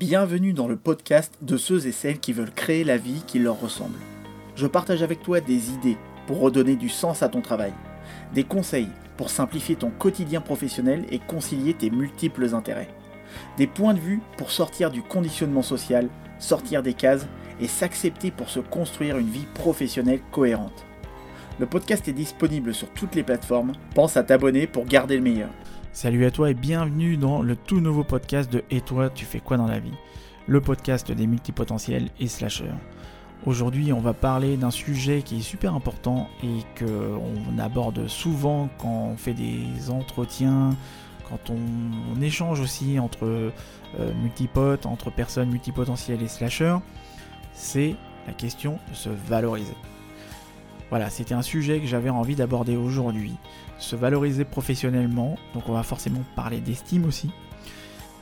Bienvenue dans le podcast de ceux et celles qui veulent créer la vie qui leur ressemble. Je partage avec toi des idées pour redonner du sens à ton travail, des conseils pour simplifier ton quotidien professionnel et concilier tes multiples intérêts, des points de vue pour sortir du conditionnement social, sortir des cases et s'accepter pour se construire une vie professionnelle cohérente. Le podcast est disponible sur toutes les plateformes, pense à t'abonner pour garder le meilleur. Salut à toi et bienvenue dans le tout nouveau podcast de Et toi, tu fais quoi dans la vie? Le podcast des multipotentiels et slashers. Aujourd'hui, on va parler d'un sujet qui est super important et qu'on aborde souvent quand on fait des entretiens, quand on, échange aussi entre euh, multipotes, entre personnes multipotentielles et slashers. C'est la question de se valoriser. Voilà, c'était un sujet que j'avais envie d'aborder aujourd'hui. Se valoriser professionnellement, donc on va forcément parler d'estime aussi.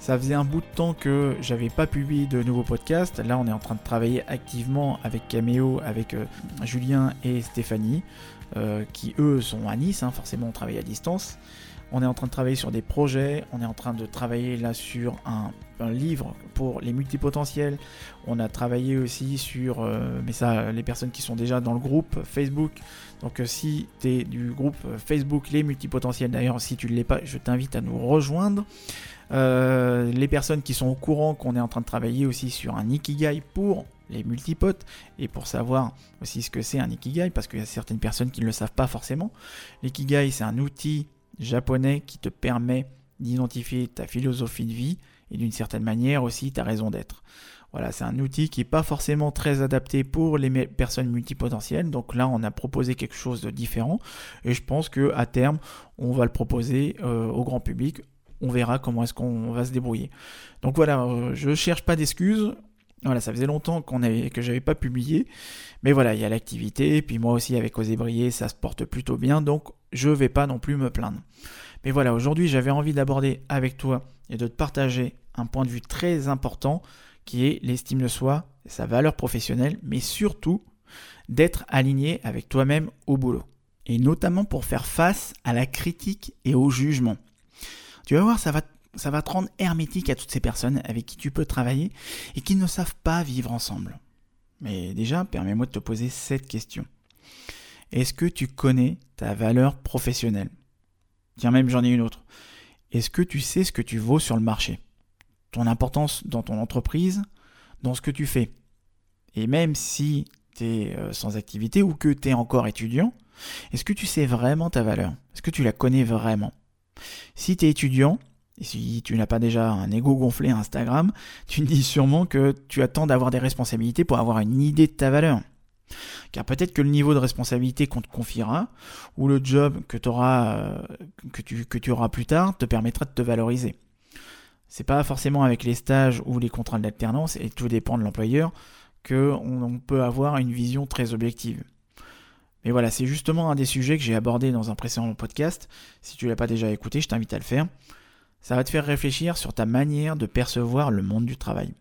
Ça faisait un bout de temps que j'avais pas publié de nouveaux podcasts. Là, on est en train de travailler activement avec Cameo, avec euh, Julien et Stéphanie, euh, qui eux sont à Nice, hein, forcément on travaille à distance. On est en train de travailler sur des projets, on est en train de travailler là sur un, livre pour les multipotentiels. On a travaillé aussi sur, euh, mais ça, les personnes qui sont déjà dans le groupe Facebook. Donc euh, si tu es du groupe Facebook Les Multipotentiels, d'ailleurs si tu ne l'es pas, je t'invite à nous rejoindre. Euh, les personnes qui sont au courant qu'on est en train de travailler aussi sur un Ikigai pour les multipotes et pour savoir aussi ce que c'est un Ikigai parce qu'il y a certaines personnes qui ne le savent pas forcément. L'ikigai c'est un outil japonais qui te permet d'identifier ta philosophie de vie et d'une certaine manière aussi ta raison d'être. Voilà, c'est un outil qui n'est pas forcément très adapté pour les personnes multipotentielles. Donc là, on a proposé quelque chose de différent et je pense que à terme, on va le proposer euh, au grand public. On verra comment est-ce qu'on va se débrouiller. Donc voilà, euh, je cherche pas d'excuses. Voilà, ça faisait longtemps qu'on avait, que j'avais pas publié, mais voilà, il y a l'activité, puis moi aussi avec Oser Briller, ça se porte plutôt bien, donc je vais pas non plus me plaindre. Mais voilà, aujourd'hui j'avais envie d'aborder avec toi et de te partager un point de vue très important qui est l'estime de soi, sa valeur professionnelle, mais surtout d'être aligné avec toi-même au boulot. Et notamment pour faire face à la critique et au jugement. Tu vas voir, ça va ça va te rendre hermétique à toutes ces personnes avec qui tu peux travailler et qui ne savent pas vivre ensemble. Mais déjà, permets-moi de te poser cette question. Est-ce que tu connais ta valeur professionnelle? Tiens, même j'en ai une autre. Est-ce que tu sais ce que tu vaux sur le marché? Ton importance dans ton entreprise, dans ce que tu fais? Et même si tu es euh, sans activité ou que tu es encore étudiant, est-ce que tu sais vraiment ta valeur? Est-ce que tu la connais vraiment? Si tu es étudiant, et si tu n'as pas déjà un ego gonflé à Instagram, tu te dis sûrement que tu attends d'avoir des responsabilités pour avoir une idée de ta valeur. Car peut-être que le niveau de responsabilité qu'on te confiera, ou le job que, euh, tu auras plus tard, te permettra de te valoriser. C'est pas forcément avec les stages ou les contrats d'alternance, et tout dépend de l'employeur, qu'on peut avoir une vision très objective. Mais voilà, c'est justement un des sujets que j'ai abordé dans un précédent podcast. Si tu l'as pas déjà écouté, je t'invite à le faire ça va te faire réfléchir sur ta manière de percevoir le monde du travail.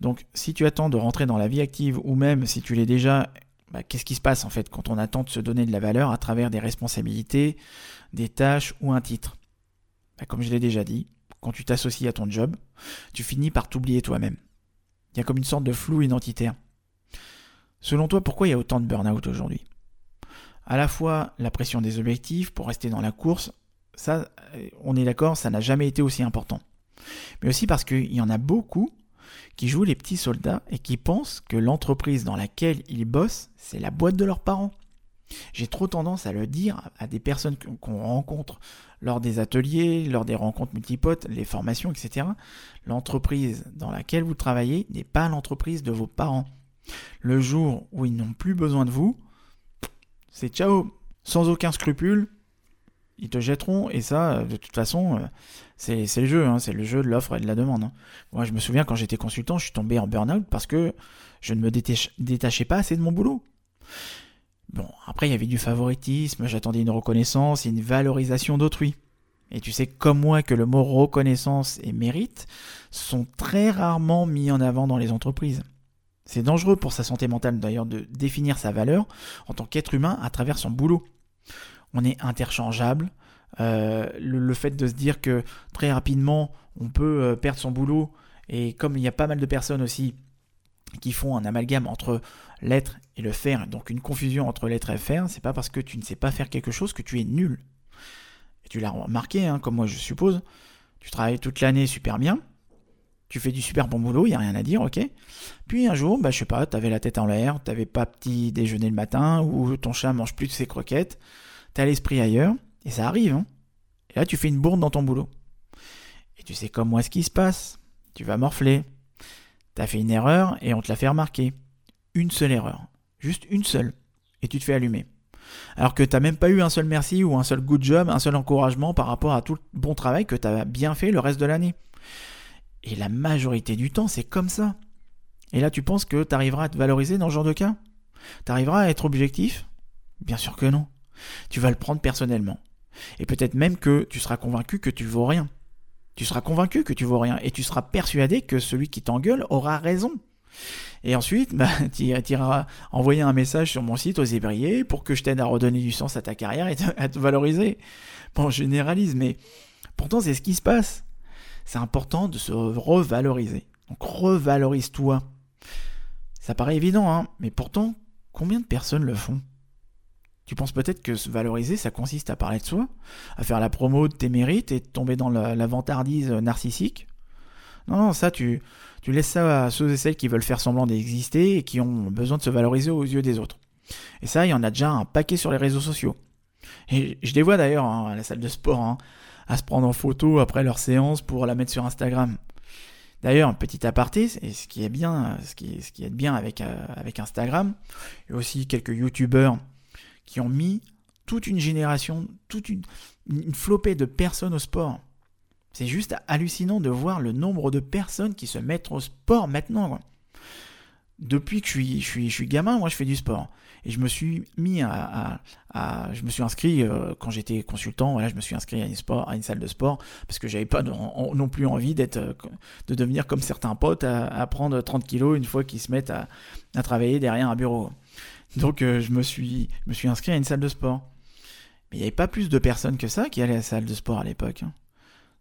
Donc si tu attends de rentrer dans la vie active ou même si tu l'es déjà, bah, qu'est-ce qui se passe en fait quand on attend de se donner de la valeur à travers des responsabilités, des tâches ou un titre? Bah, Comme je l'ai déjà dit, quand tu t'associes à ton job, tu finis par t'oublier toi-même. Il y a comme une sorte de flou identitaire. Selon toi, pourquoi il y a autant de burn-out aujourd'hui? À la fois la pression des objectifs pour rester dans la course ça, euh, on est d'accord, ça n'a jamais été aussi important. Mais aussi parce qu'il y en a beaucoup qui jouent les petits soldats et qui pensent que l'entreprise dans laquelle ils bossent, c'est la boîte de leurs parents. J'ai trop tendance à le dire à des personnes qu'on rencontre lors des ateliers, lors des rencontres multipotes, les formations, etc. L'entreprise dans laquelle vous travaillez n'est pas l'entreprise de vos parents. Le jour où ils n'ont plus besoin de vous, c'est ciao, sans aucun scrupule, ils te jetteront, et ça, de toute façon, euh, c'est le jeu, hein, c'est le jeu de l'offre et de la demande. Hein. Moi, je me souviens quand j'étais consultant, je suis tombé en burn-out parce que je ne me détachais pas assez de mon boulot. Bon, après, il y avait du favoritisme, j'attendais une reconnaissance et une valorisation d'autrui. Et tu sais comme moi que le mot reconnaissance et mérite sont très rarement mis en avant dans les entreprises. C'est dangereux pour sa santé mentale d'ailleurs de définir sa valeur en tant qu'être humain à travers son boulot on est interchangeable. Euh, le, fait de se dire que très rapidement on peut euh, perdre son boulot Et comme il y a pas mal de personnes aussi qui font un amalgame entre l'être et le faire, donc une confusion entre l'être et le faire, c'est pas parce que tu ne sais pas faire quelque chose que tu es nul. Tu l'as remarqué, hein, comme moi je suppose, tu travailles toute l'année super bien, tu fais du super bon boulot, il n'y a rien à dire, ok. Puis un jour, bah, je sais pas, tu avais la tête en l'air, tu n'avais pas petit déjeuner le matin, ou ton chat mange plus de ses croquettes, tu as l'esprit ailleurs, et ça arrive, hein. Et là, tu fais une bourde dans ton boulot. Et tu sais comme moi ce qui se passe. Tu vas morfler. T'as fait une erreur et on te l'a fait remarquer. Une seule erreur. Juste une seule. Et tu te fais allumer. Alors que t'as même pas eu un seul merci ou un seul good job, un seul encouragement par rapport à tout le bon travail que t'as bien fait le reste de l'année. Et la majorité du temps, c'est comme ça. Et là, tu penses que t'arriveras à te valoriser dans ce genre de cas? T'arriveras à être objectif? Bien sûr que non. Tu vas le prendre personnellement. Et peut-être même que tu seras convaincu que tu vaux rien. Tu seras convaincu que tu vaux rien et tu seras persuadé que celui qui t'engueule aura raison. Et ensuite, bah, tu iras envoyer un message sur mon site aux ébriers pour que je t'aide à redonner du sens à ta carrière et à te valoriser. Bon, je généralise, mais pourtant c'est ce qui se passe. C'est important de se revaloriser. Donc revalorise-toi. Ça paraît évident, hein, mais pourtant, combien de personnes le font? Tu penses peut-être que se valoriser, ça consiste à parler de soi, à faire la promo de tes mérites et de tomber dans la, vantardise narcissique? Non, non, ça, tu, laisses ça à ceux et celles qui veulent faire semblant d'exister et qui ont besoin de se valoriser aux yeux des autres. Et ça, il y en a déjà un paquet sur les réseaux sociaux. Et je les vois d'ailleurs hein, à la salle de sport, hein, à se prendre en photo après leur séance pour la mettre sur Instagram. D'ailleurs, petit aparté, ce qui est bien, ce qui, ce qui est bien avec, euh, avec Instagram, et aussi quelques youtubeurs qui ont mis toute une génération, toute une, flopée de personnes au sport. C'est juste hallucinant de voir le nombre de personnes qui se mettent au sport maintenant. Depuis que je suis, je, suis, je suis gamin, moi je fais du sport. Et je me suis mis à. je me suis inscrit, euh, quand j'étais consultant, je me suis inscrit à une, sport, à une salle de sport, parce que j'avais pas non, plus envie d'être, euh, de devenir comme certains potes à, prendre 30 kilos une fois qu'ils se mettent à travailler derrière un bureau. Donc euh, je, me suis, inscrit à une salle de sport. Mais il n'y avait pas plus de personnes que ça qui allaient à la salle de sport à l'époque. Hein.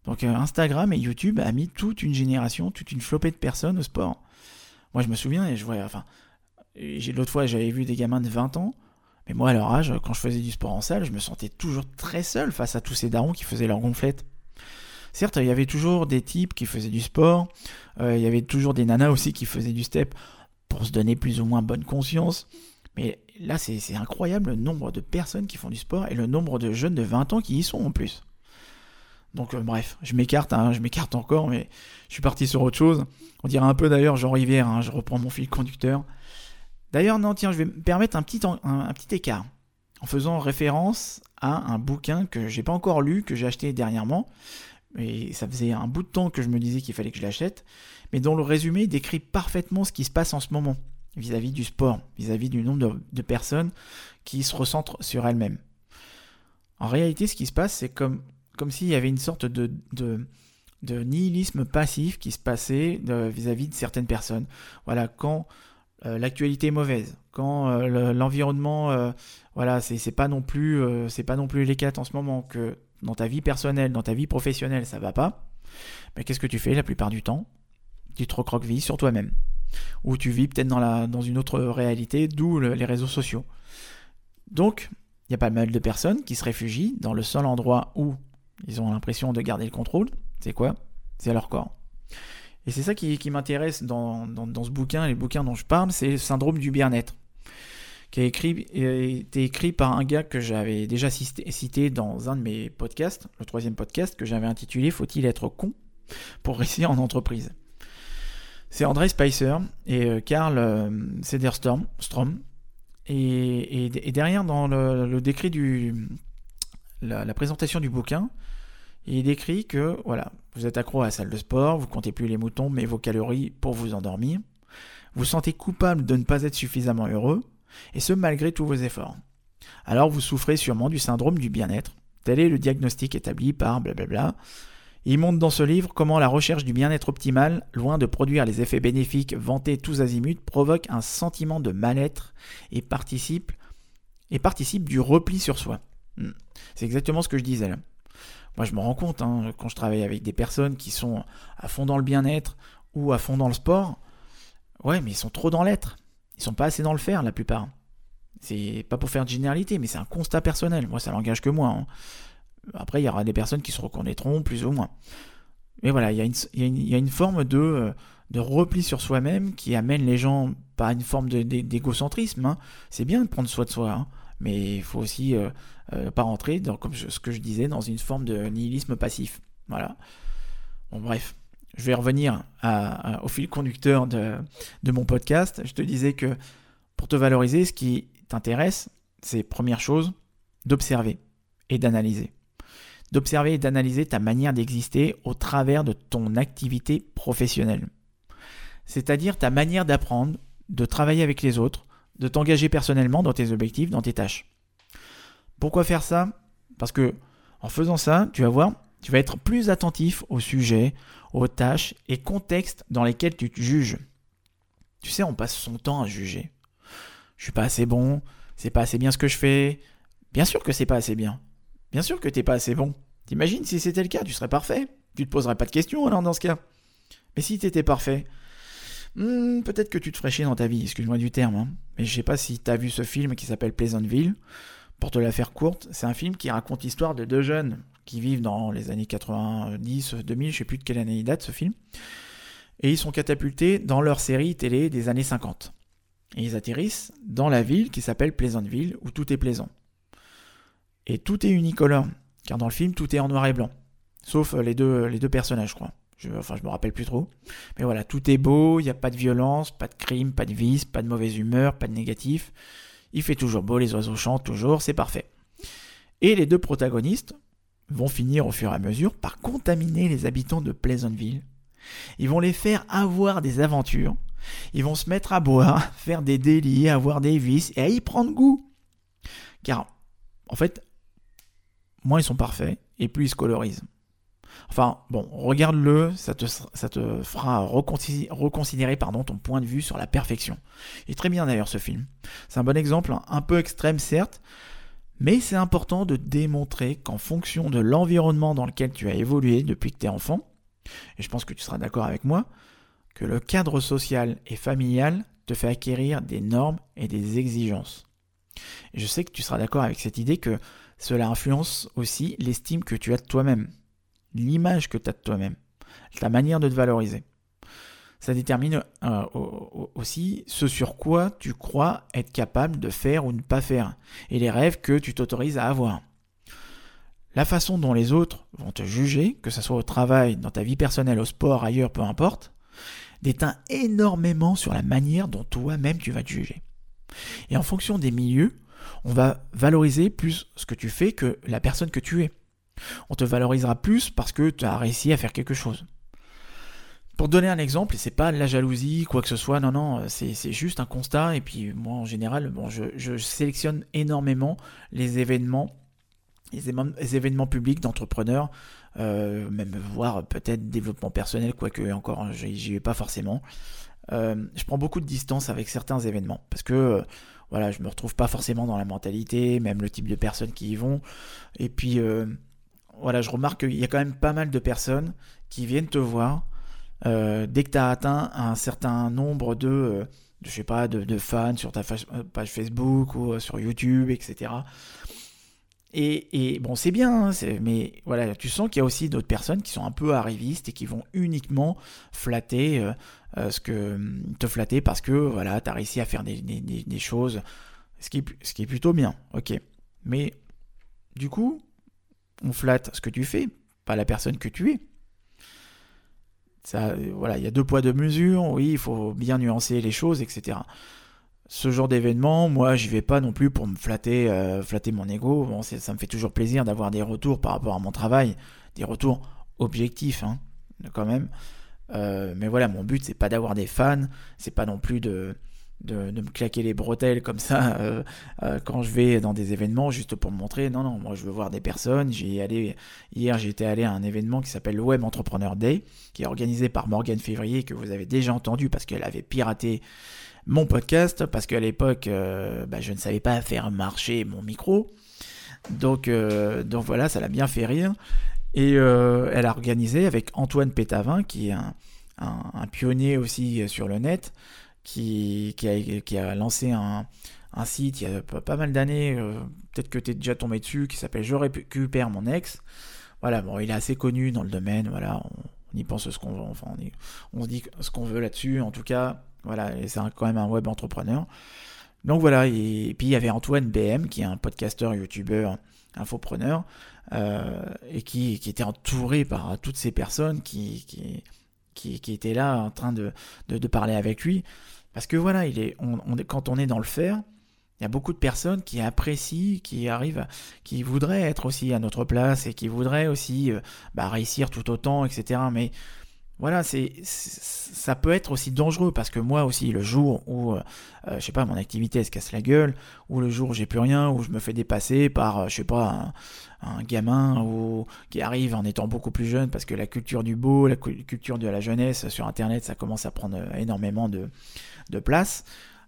Donc euh, Instagram et YouTube a mis toute une génération, toute une flopée de personnes au sport. Moi je me souviens et je voyais, enfin, l'autre fois j'avais vu des gamins de 20 ans, mais moi à leur âge, quand je faisais du sport en salle, je me sentais toujours très seul face à tous ces darons qui faisaient leur gonflette. Certes, il y avait toujours des types qui faisaient du sport, euh, il y avait toujours des nanas aussi qui faisaient du step pour se donner plus ou moins bonne conscience. Mais là, c'est incroyable le nombre de personnes qui font du sport et le nombre de jeunes de 20 ans qui y sont en plus. Donc euh, bref, je m'écarte, hein, je m'écarte encore, mais je suis parti sur autre chose. On dirait un peu d'ailleurs Jean Rivière, hein, je reprends mon fil conducteur. D'ailleurs, non, tiens, je vais me permettre un petit, écart en faisant référence à un bouquin que j'ai pas encore lu, que j'ai acheté dernièrement. Et ça faisait un bout de temps que je me disais qu'il fallait que je l'achète, mais dont le résumé décrit parfaitement ce qui se passe en ce moment vis-à-vis du sport, vis-à-vis du nombre de, personnes qui se recentrent sur elles-mêmes. En réalité, ce qui se passe, c'est comme, comme s'il y avait une sorte de, de, nihilisme passif qui se passait vis-à-vis de certaines personnes. Voilà, quand euh, l'actualité est mauvaise, quand euh, l'environnement, euh, voilà, c'est pas non plus, c'est pas non plus l'éclat en ce moment que dans ta vie personnelle, dans ta vie professionnelle, ça va pas. Mais qu'est-ce que tu fais la plupart du temps? Tu te recroquevilles sur toi-même ou tu vis peut-être dans, dans une autre réalité, d'où les réseaux sociaux. Donc, il y a pas mal de personnes qui se réfugient dans le seul endroit où ils ont l'impression de garder le contrôle. C'est quoi? C'est leur corps. Et c'est ça qui, m'intéresse dans, ce bouquin, les bouquins dont je parle, c'est le syndrome du bien-être, qui a, écrit, été écrit par un gars que j'avais déjà cité dans un de mes podcasts, le troisième podcast, que j'avais intitulé Faut-il être con pour réussir en entreprise? C'est André Spicer et euh, Karl euh, Sederstrom. Et, et, derrière, dans le, décrit du. La, présentation du bouquin, il décrit que voilà, vous êtes accro à la salle de sport, vous comptez plus les moutons, mais vos calories pour vous endormir. Vous sentez coupable de ne pas être suffisamment heureux, et ce malgré tous vos efforts. Alors vous souffrez sûrement du syndrome du bien-être. Tel est le diagnostic établi par blablabla il montre dans ce livre comment la recherche du bien-être optimal, loin de produire les effets bénéfiques vantés tous azimuts, provoque un sentiment de mal-être et participe, du repli sur soi. Hmm. C'est exactement ce que je disais là. Moi, je me rends compte, hein, quand je travaille avec des personnes qui sont à fond dans le bien-être, ou à fond dans le sport, ouais, mais ils sont trop dans l'être. Ils sont pas assez dans le faire, la plupart. C'est pas pour faire de généralité, mais c'est un constat personnel. Moi, ça n'engage que moi. Hein. Après, il y aura des personnes qui se reconnaîtront plus ou moins. Mais voilà, il y, a une, forme de, de repli sur soi-même qui amène les gens pas à une forme d'égocentrisme. Hein. C'est bien de prendre soin de soi, hein. mais il faut aussi euh, euh, pas rentrer, dans, comme ce que je disais, dans une forme de nihilisme passif. Voilà. Bon, bref, je vais revenir au fil conducteur de mon podcast. Je te disais que pour te valoriser, ce qui t'intéresse, c'est première chose, d'observer et d'analyser d'observer et d'analyser ta manière d'exister au travers de ton activité professionnelle. C'est-à-dire ta manière d'apprendre, de travailler avec les autres, de t'engager personnellement dans tes objectifs, dans tes tâches. Pourquoi faire ça? Parce que en faisant ça, tu vas voir, tu vas être plus attentif aux sujets, aux tâches et contextes dans lesquels tu te juges. Tu sais, on passe son temps à juger. Je suis pas assez bon, c'est pas assez bien ce que je fais. Bien sûr que c'est pas assez bien. Bien sûr que t'es pas assez bon. T'imagines si c'était le cas, tu serais parfait. Tu te poserais pas de questions alors dans ce cas. Mais si t'étais parfait, hmm, peut-être que tu te ferais chier dans ta vie, excuse-moi du terme. Hein. Mais je sais pas si t'as vu ce film qui s'appelle Pleasantville. Pour te la faire courte, c'est un film qui raconte l'histoire de deux jeunes qui vivent dans les années 90, 2000, je sais plus de quelle année il date ce film. Et ils sont catapultés dans leur série télé des années 50. Et ils atterrissent dans la ville qui s'appelle Pleasantville, où tout est plaisant. Et tout est unicolore, car dans le film, tout est en noir et blanc. Sauf euh, les deux, les deux personnages, je crois. Je, enfin, je me rappelle plus trop. Mais voilà, tout est beau, il n'y a pas de violence, pas de crime, pas de vice, pas de mauvaise humeur, pas de négatif. Il fait toujours beau, les oiseaux chantent toujours, c'est parfait. Et les deux protagonistes vont finir au fur et à mesure par contaminer les habitants de Pleasantville. Ils vont les faire avoir des aventures. Ils vont se mettre à boire, faire des délits, avoir des vices et à y prendre goût. Car, en fait, moins ils sont parfaits, et plus ils se colorisent. Enfin, bon, regarde-le, ça te, ça te fera reconsidérer, pardon, ton point de vue sur la perfection. Il est très bien d'ailleurs ce film. C'est un bon exemple, un peu extrême certes, mais c'est important de démontrer qu'en fonction de l'environnement dans lequel tu as évolué depuis que tu es enfant, et je pense que tu seras d'accord avec moi, que le cadre social et familial te fait acquérir des normes et des exigences. Et je sais que tu seras d'accord avec cette idée que cela influence aussi l'estime que tu as de toi-même, l'image que tu as de toi-même, ta manière de te valoriser. Ça détermine euh, aussi ce sur quoi tu crois être capable de faire ou ne pas faire, et les rêves que tu t'autorises à avoir. La façon dont les autres vont te juger, que ce soit au travail, dans ta vie personnelle, au sport, ailleurs, peu importe, déteint énormément sur la manière dont toi-même tu vas te juger. Et en fonction des milieux, on va valoriser plus ce que tu fais que la personne que tu es. On te valorisera plus parce que tu as réussi à faire quelque chose. Pour donner un exemple, et c'est pas la jalousie, quoi que ce soit, non, non, c'est juste un constat. Et puis moi, en général, bon, je, sélectionne énormément les événements, les, événements publics d'entrepreneurs, euh, même voir peut-être développement personnel, quoique encore, j'y vais pas forcément. Euh, je prends beaucoup de distance avec certains événements parce que euh, voilà, je me retrouve pas forcément dans la mentalité, même le type de personnes qui y vont. Et puis euh, voilà, je remarque qu'il y a quand même pas mal de personnes qui viennent te voir dès que tu as atteint un certain nombre de, je sais pas, de, fans sur ta page Facebook ou sur YouTube, etc. Et, bon, c'est bien, hein, mais voilà, tu sens qu'il y a aussi d'autres personnes qui sont un peu arrivistes et qui vont uniquement flatter euh, euh, que te flatter parce que voilà, tu as réussi à faire des, choses, ce qui, ce est plutôt bien, ok. Mais du coup, on flatte ce que tu fais, pas la personne que tu es. Ça, voilà, il y a deux poids deux mesures, oui, il faut bien nuancer les choses, etc ce genre d'événement, moi, j'y vais pas non plus pour me flatter, euh, flatter mon ego. Bon, ça me fait toujours plaisir d'avoir des retours par rapport à mon travail, des retours objectifs, hein, quand même. Euh, mais voilà, mon but, c'est pas d'avoir des fans, c'est pas non plus de, me claquer les bretelles comme ça euh, quand je vais dans des événements juste pour me montrer. Non, non, moi, je veux voir des personnes. J'ai allé hier, j'étais allé à un événement qui s'appelle le Web Entrepreneur Day, qui est organisé par Morgane Février, que vous avez déjà entendu parce qu'elle avait piraté mon podcast parce qu'à l'époque, euh, bah, je ne savais pas faire marcher mon micro. Donc, euh, donc voilà, ça l'a bien fait rire. Et euh, elle a organisé avec Antoine Pétavin, qui est un, pionnier aussi sur le net, qui, qui, a, lancé un, site il y a pas, mal d'années, peut-être que tu es déjà tombé dessus, qui s'appelle Je récupère mon ex. Voilà, bon, il est assez connu dans le domaine, voilà, on, y pense ce qu'on veut, enfin, on, se dit ce qu'on veut là-dessus, en tout cas, voilà, c'est quand même un web entrepreneur. Donc voilà, et, puis il y avait Antoine BM, qui est un podcasteur, youtubeur, infopreneur, euh, et qui, était entouré par toutes ces personnes qui, qui, qui, étaient là en train de, de, parler avec lui. Parce que voilà, il est, quand on est dans le faire, il y a beaucoup de personnes qui apprécient, qui arrivent, qui voudraient être aussi à notre place et qui voudraient aussi euh, bah, réussir tout autant, etc. Mais voilà, c'est ça peut être aussi dangereux parce que moi aussi, le jour où, euh, euh, je sais pas, mon activité se casse la gueule, ou le jour où j'ai plus rien, où je me fais dépasser par, euh, je sais pas, un, gamin qui arrive en étant beaucoup plus jeune parce que la culture du beau, la culture de la jeunesse sur Internet, ça commence à prendre énormément de place.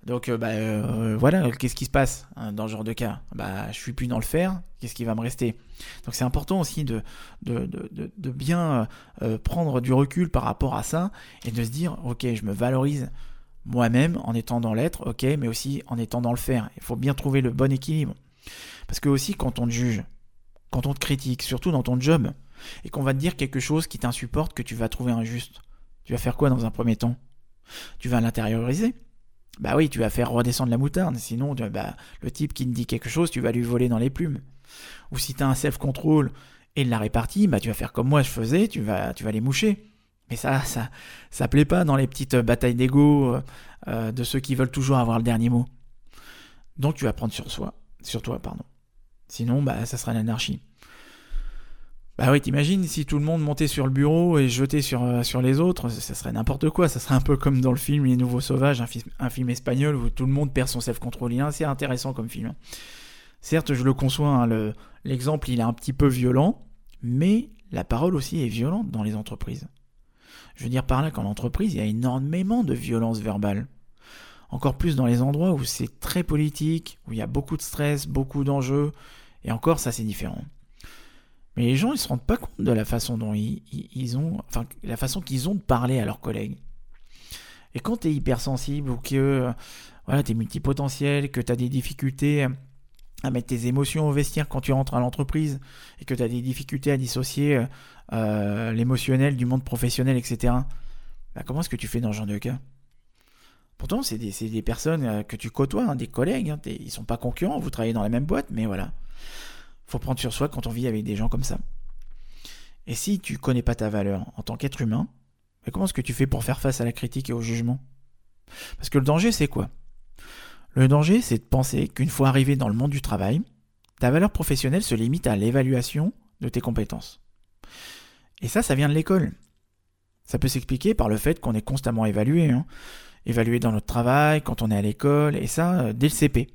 Donc euh, bah, euh, voilà, qu'est-ce qui se passe hein, dans ce genre de cas? Bah, Je suis plus dans le faire, qu'est-ce qui va me rester? Donc c'est important aussi de, de, de, bien euh, prendre du recul par rapport à ça et de se dire, ok, je me valorise moi-même en étant dans l'être, ok, mais aussi en étant dans le faire. Il faut bien trouver le bon équilibre. Parce que aussi quand on te juge, quand on te critique, surtout dans ton job, et qu'on va te dire quelque chose qui t'insupporte, que tu vas trouver injuste, tu vas faire quoi dans un premier temps? Tu vas l'intérioriser bah oui, tu vas faire redescendre la moutarde, sinon bah, le type qui te dit quelque chose, tu vas lui voler dans les plumes. Ou si tu un self-control et de la répartie, bah tu vas faire comme moi je faisais, tu vas, tu vas les moucher. Mais ça, ça, ça plaît pas dans les petites batailles d'ego euh, euh, de ceux qui veulent toujours avoir le dernier mot. Donc tu vas prendre sur soi, sur toi, pardon. Sinon, bah ça sera l'anarchie. Bah oui, t'imagines si tout le monde montait sur le bureau et jetait sur, euh, sur les autres, ça serait n'importe quoi. Ça serait un peu comme dans le film Les Nouveaux Sauvages, un, film espagnol où tout le monde perd son self-control. Il est assez intéressant comme film. Certes, je le conçois, hein, l'exemple il est un petit peu violent, mais la parole aussi est violente dans les entreprises. Je veux dire par là qu'en entreprise, il y a énormément de violence verbale. Encore plus dans les endroits où c'est très politique, où il y a beaucoup de stress, beaucoup d'enjeux, et encore ça c'est différent. Mais les gens, ils se rendent pas compte de la façon dont ils, ont, enfin, la façon qu'ils ont de parler à leurs collègues. Et quand tu es hypersensible ou que voilà, tu es multipotentiel, que tu as des difficultés à mettre tes émotions au vestiaire quand tu rentres à l'entreprise et que tu as des difficultés à dissocier euh, l'émotionnel du monde professionnel, etc., bah, comment est-ce que tu fais dans ce genre de cas? Pourtant, c'est des, des, personnes euh, que tu côtoies, hein, des collègues, hein, ils sont pas concurrents, vous travaillez dans la même boîte, mais voilà faut prendre sur soi quand on vit avec des gens comme ça. Et si tu connais pas ta valeur en tant qu'être humain, comment est-ce que tu fais pour faire face à la critique et au jugement? Parce que le danger, c'est quoi? Le danger, c'est de penser qu'une fois arrivé dans le monde du travail, ta valeur professionnelle se limite à l'évaluation de tes compétences. Et ça, ça vient de l'école. Ça peut s'expliquer par le fait qu'on est constamment évalué. Hein. Évalué dans notre travail, quand on est à l'école, et ça, euh, dès le CP.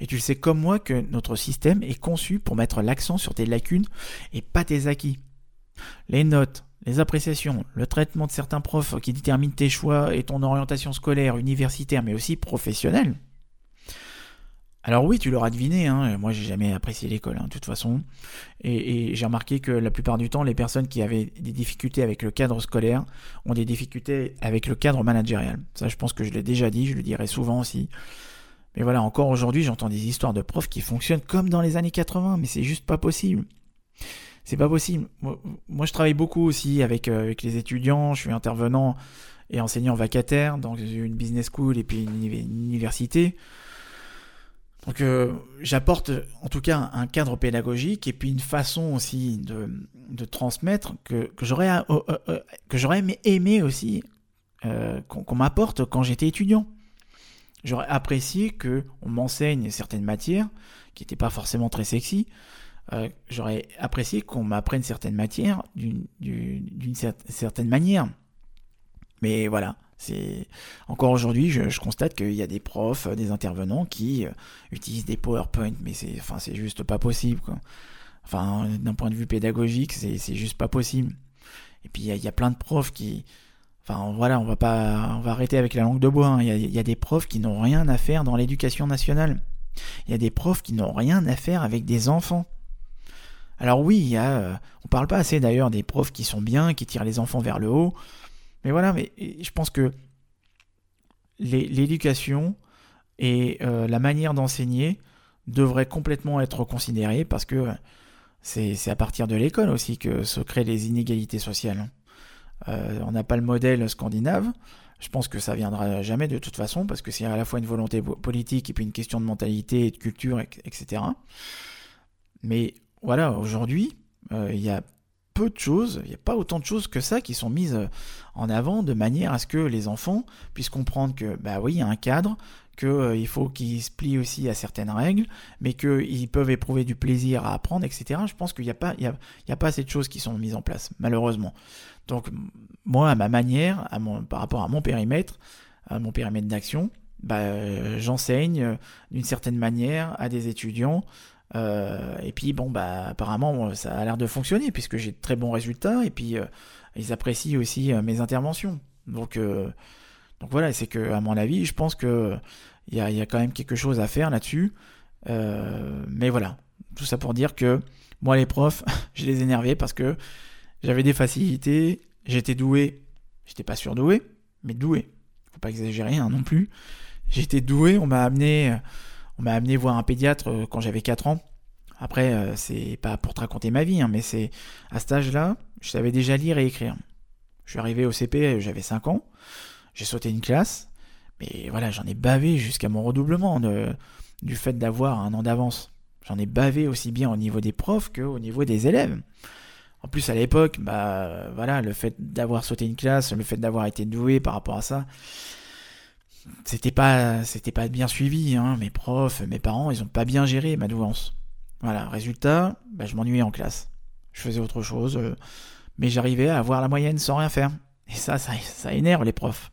Et tu le sais comme moi que notre système est conçu pour mettre l'accent sur tes lacunes et pas tes acquis. Les notes, les appréciations, le traitement de certains profs qui déterminent tes choix et ton orientation scolaire, universitaire, mais aussi professionnelle. Alors oui, tu l'auras deviné, hein, moi j'ai jamais apprécié l'école, hein, de toute façon. Et, et j'ai remarqué que la plupart du temps, les personnes qui avaient des difficultés avec le cadre scolaire ont des difficultés avec le cadre managérial. Ça, je pense que je l'ai déjà dit, je le dirai souvent aussi. Mais voilà, encore aujourd'hui, j'entends des histoires de profs qui fonctionnent comme dans les années 80, mais c'est juste pas possible. C'est pas possible. Moi, je travaille beaucoup aussi avec, euh, avec les étudiants, je suis intervenant et enseignant vacataire dans une business school et puis une, université. Donc euh, j'apporte en tout cas un cadre pédagogique et puis une façon aussi de, de transmettre que, que j'aurais euh, aimé aussi qu'on m'apporte quand j'étais étudiant. J'aurais apprécié que on m'enseigne certaines matières qui n'étaient pas forcément très sexy. Euh, j'aurais apprécié qu'on m'apprenne certaines matières d'une certaine manière. Mais voilà, c'est encore aujourd'hui, je, constate qu'il y a des profs, des intervenants qui euh, utilisent des PowerPoint, mais c'est enfin juste pas possible. Enfin, d'un point de vue pédagogique, c'est juste pas possible. Et puis il y, a plein de profs qui Enfin voilà, on va pas, on va arrêter avec la langue de bois. Hein. Il, y a, des profs qui n'ont rien à faire dans l'éducation nationale. Il y a des profs qui n'ont rien à faire avec des enfants. Alors oui, y a, euh, on parle pas assez d'ailleurs des profs qui sont bien, qui tirent les enfants vers le haut. Mais voilà, mais je pense que l'éducation et euh, la manière d'enseigner devraient complètement être considérées parce que c'est à partir de l'école aussi que se créent les inégalités sociales. Euh, on n'a pas le modèle scandinave. Je pense que ça viendra jamais de toute façon parce que c'est à la fois une volonté politique et puis une question de mentalité et de culture, etc. Mais voilà, aujourd'hui, euh, il y a peu de choses, il n'y a pas autant de choses que ça qui sont mises en avant de manière à ce que les enfants puissent comprendre que, bah oui, il y a un cadre, qu'il euh, faut qu'ils se plient aussi à certaines règles, mais qu'ils peuvent éprouver du plaisir à apprendre, etc. Je pense qu'il n'y a, pas, il y a, pas assez de choses qui sont mises en place, malheureusement. Donc, moi, à ma manière, par rapport à mon périmètre, à mon périmètre d'action, bah, j'enseigne euh, d'une certaine manière à des étudiants. Euh, et puis, bon, bah, apparemment, ça a l'air de fonctionner, puisque j'ai de très bons résultats, et puis ils apprécient aussi mes interventions. Donc, donc voilà, c'est que, à mon avis, je pense que il y a, quand même quelque chose à faire là-dessus. Euh, mais voilà, tout ça pour dire que moi, les profs, je les énervais parce que j'avais des facilités, j'étais doué, j'étais pas surdoué, mais doué. Faut pas exagérer hein, non plus. J'étais doué, on m'a amené, on m'a amené voir un pédiatre euh, quand j'avais 4 ans. Après, euh, c'est pas pour te raconter ma vie, hein, mais c'est à cet âge-là, je savais déjà lire et écrire. Je suis arrivé au CP, j'avais 5 ans. J'ai sauté une classe, mais voilà, j'en ai bavé jusqu'à mon redoublement du fait d'avoir un an d'avance. J'en ai bavé aussi bien au niveau des profs qu'au niveau des élèves. En plus, à l'époque, bah voilà, le fait d'avoir sauté une classe, le fait d'avoir été doué par rapport à ça, c'était pas, c'était pas bien suivi. Hein. Mes profs, mes parents, ils ont pas bien géré ma douance. Voilà, résultat, bah, je m'ennuyais en classe. Je faisais autre chose, euh, mais j'arrivais à avoir la moyenne sans rien faire. Et ça, ça énerve les profs.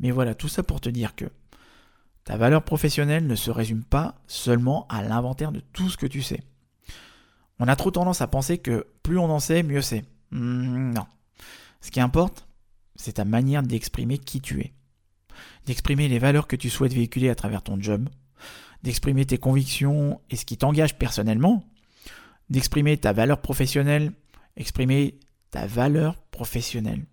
Mais voilà, tout ça pour te dire que ta valeur professionnelle ne se résume pas seulement à l'inventaire de tout ce que tu sais. On a trop tendance à penser que plus on en sait, mieux c'est. Hmm, non. Ce qui importe, c'est ta manière d'exprimer qui tu es. D'exprimer les valeurs que tu souhaites véhiculer à travers ton job. D'exprimer tes convictions et ce qui t'engage personnellement. D'exprimer ta valeur professionnelle. Exprimer ta valeur professionnelle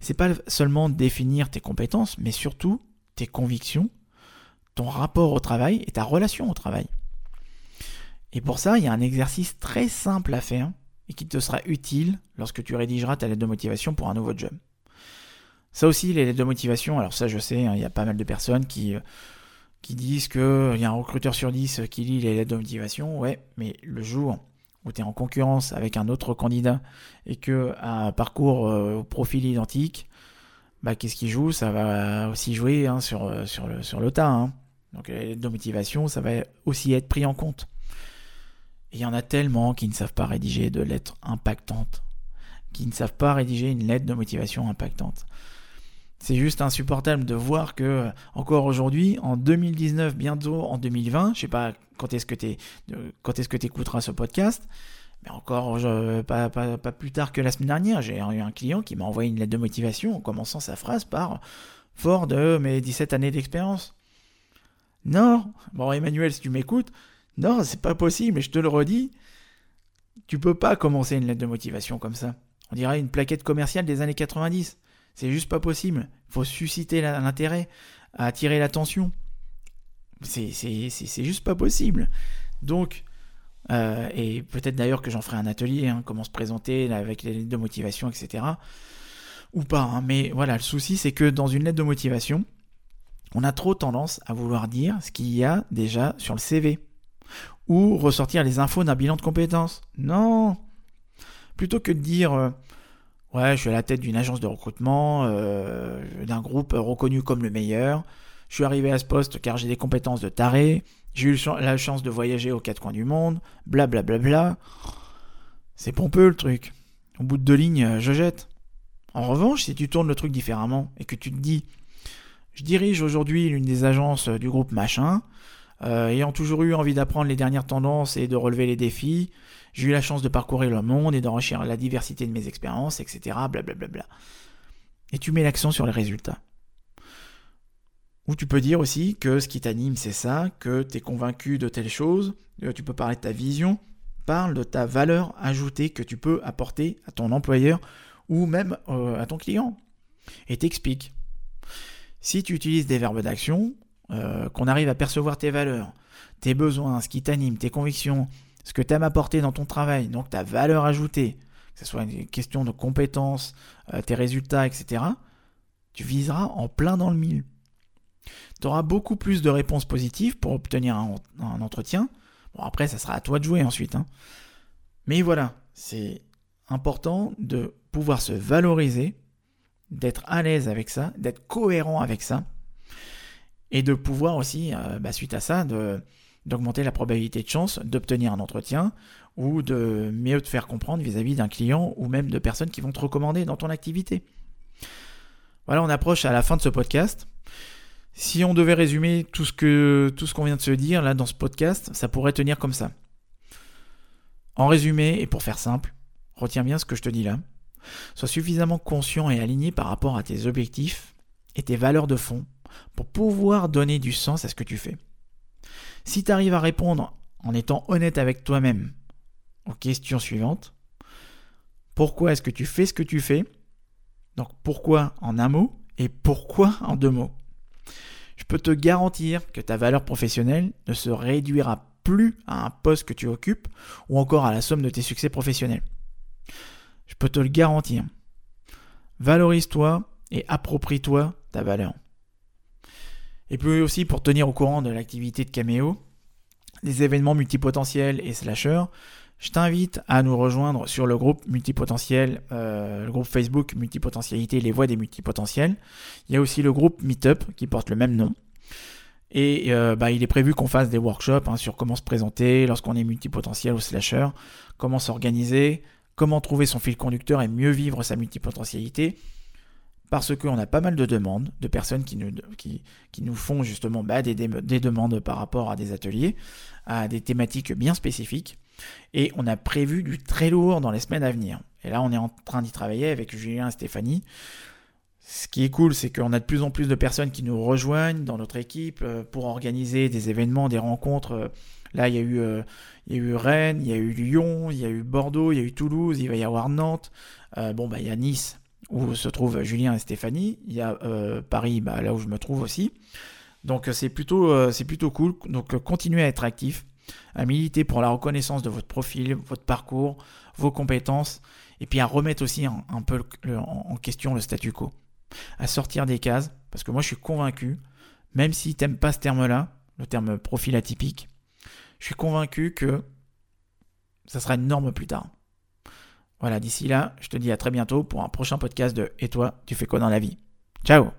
c'est pas seulement définir tes compétences, mais surtout tes convictions, ton rapport au travail et ta relation au travail. Et pour ça, il y a un exercice très simple à faire et qui te sera utile lorsque tu rédigeras ta lettre de motivation pour un nouveau job. Ça aussi, les lettres de motivation, alors ça je sais, hein, il y a pas mal de personnes qui, euh, qui disent qu'il y a un recruteur sur 10 qui lit les lettres de motivation, ouais, mais le jour où tu es en concurrence avec un autre candidat et que un parcours euh, au profil identique, bah, qu'est-ce qui joue? Ça va aussi jouer hein, sur, euh, sur, le, sur le tas. Hein. Donc les lettres de motivation, ça va aussi être pris en compte. Il y en a tellement qui ne savent pas rédiger de lettres impactantes, qui ne savent pas rédiger une lettre de motivation impactante. C'est juste insupportable de voir que encore aujourd'hui, en 2019, bientôt en 2020, je sais pas quand est-ce que tu que écouteras ce podcast, mais encore pas, plus tard que la semaine dernière, j'ai eu un client qui m'a envoyé une lettre de motivation en commençant sa phrase par fort de mes 17 années d'expérience. Non, bon Emmanuel, si tu m'écoutes, non, c'est pas possible, et je te le redis, tu peux pas commencer une lettre de motivation comme ça. On dirait une plaquette commerciale des années 90. C'est juste pas possible. Il faut susciter l'intérêt, attirer l'attention. C'est juste pas possible. Donc, euh, et peut-être d'ailleurs que j'en ferai un atelier, hein, comment se présenter avec les lettres de motivation, etc. Ou pas. Hein. Mais voilà, le souci, c'est que dans une lettre de motivation, on a trop tendance à vouloir dire ce qu'il y a déjà sur le CV. Ou ressortir les infos d'un bilan de compétences. Non Plutôt que de dire euh, Ouais, je suis à la tête d'une agence de recrutement, euh, d'un groupe reconnu comme le meilleur. Je suis arrivé à ce poste car j'ai des compétences de taré. J'ai eu la chance de voyager aux quatre coins du monde. Blablabla. Bla, bla, bla. C'est pompeux le truc. Au bout de deux lignes, je jette. En revanche, si tu tournes le truc différemment et que tu te dis Je dirige aujourd'hui l'une des agences du groupe machin, euh, ayant toujours eu envie d'apprendre les dernières tendances et de relever les défis, j'ai eu la chance de parcourir le monde et d'enrichir la diversité de mes expériences, etc. Blablabla. Et tu mets l'accent sur les résultats. Ou tu peux dire aussi que ce qui t'anime, c'est ça, que tu es convaincu de telle chose, euh, tu peux parler de ta vision, parle de ta valeur ajoutée que tu peux apporter à ton employeur ou même euh, à ton client. et t'explique. Si tu utilises des verbes d'action, euh, qu'on arrive à percevoir tes valeurs, tes besoins, ce qui t'anime, tes convictions, ce que tu aimes apporter dans ton travail, donc ta valeur ajoutée, que ce soit une question de compétences, euh, tes résultats, etc., tu viseras en plein dans le mille. Tu auras beaucoup plus de réponses positives pour obtenir un, entretien. Bon, après, ça sera à toi de jouer ensuite. Hein. Mais voilà, c'est important de pouvoir se valoriser, d'être à l'aise avec ça, d'être cohérent avec ça, et de pouvoir aussi, euh, bah, suite à ça, d'augmenter la probabilité de chance d'obtenir un entretien ou de mieux te faire comprendre vis-à-vis d'un client ou même de personnes qui vont te recommander dans ton activité. Voilà, on approche à la fin de ce podcast. Si on devait résumer tout ce que tout ce qu'on vient de se dire là dans ce podcast, ça pourrait tenir comme ça. En résumé, et pour faire simple, retiens bien ce que je te dis là. Sois suffisamment conscient et aligné par rapport à tes objectifs et tes valeurs de fond pour pouvoir donner du sens à ce que tu fais. Si tu arrives à répondre en étant honnête avec toi-même aux questions suivantes, pourquoi est-ce que tu fais ce que tu fais? Donc pourquoi en un mot et pourquoi en deux mots? Je peux te garantir que ta valeur professionnelle ne se réduira plus à un poste que tu occupes ou encore à la somme de tes succès professionnels. Je peux te le garantir. Valorise-toi et approprie-toi ta valeur. Et puis aussi pour tenir au courant de l'activité de Cameo, des événements multipotentiels et slasher, je t'invite à nous rejoindre sur le groupe multipotentiel, euh, le groupe Facebook multipotentialité, les voix des multipotentiels. Il y a aussi le groupe Meetup qui porte le même nom. Et euh, bah, il est prévu qu'on fasse des workshops hein, sur comment se présenter lorsqu'on est multipotentiel ou slasher, comment s'organiser, comment trouver son fil conducteur et mieux vivre sa multipotentialité parce qu'on a pas mal de demandes de personnes qui nous, font justement bah, des, des, demandes par rapport à des ateliers, à des thématiques bien spécifiques. Et on a prévu du très lourd dans les semaines à venir. Et là, on est en train d'y travailler avec Julien et Stéphanie. Ce qui est cool, c'est qu'on a de plus en plus de personnes qui nous rejoignent dans notre équipe euh, pour organiser des événements, des rencontres. Là, il y a eu, euh, il y a eu Rennes, il y a eu Lyon, il y a eu Bordeaux, il y a eu Toulouse, il va y avoir Nantes. Euh, bon, bah, il y a Nice où se trouvent Julien et Stéphanie. Il y a euh, Paris, bah, là où je me trouve aussi. Donc euh, c'est plutôt, euh, plutôt cool. Donc continuez à être actif, à militer pour la reconnaissance de votre profil, votre parcours, vos compétences, et puis à remettre aussi un, peu en question le statu quo. À sortir des cases, parce que moi je suis convaincu, même si tu n'aimes pas ce terme-là, le terme profil atypique, je suis convaincu que ça sera une norme plus tard. Voilà, d'ici là, je te dis à très bientôt pour un prochain podcast de Et toi, tu fais quoi dans la vie? Ciao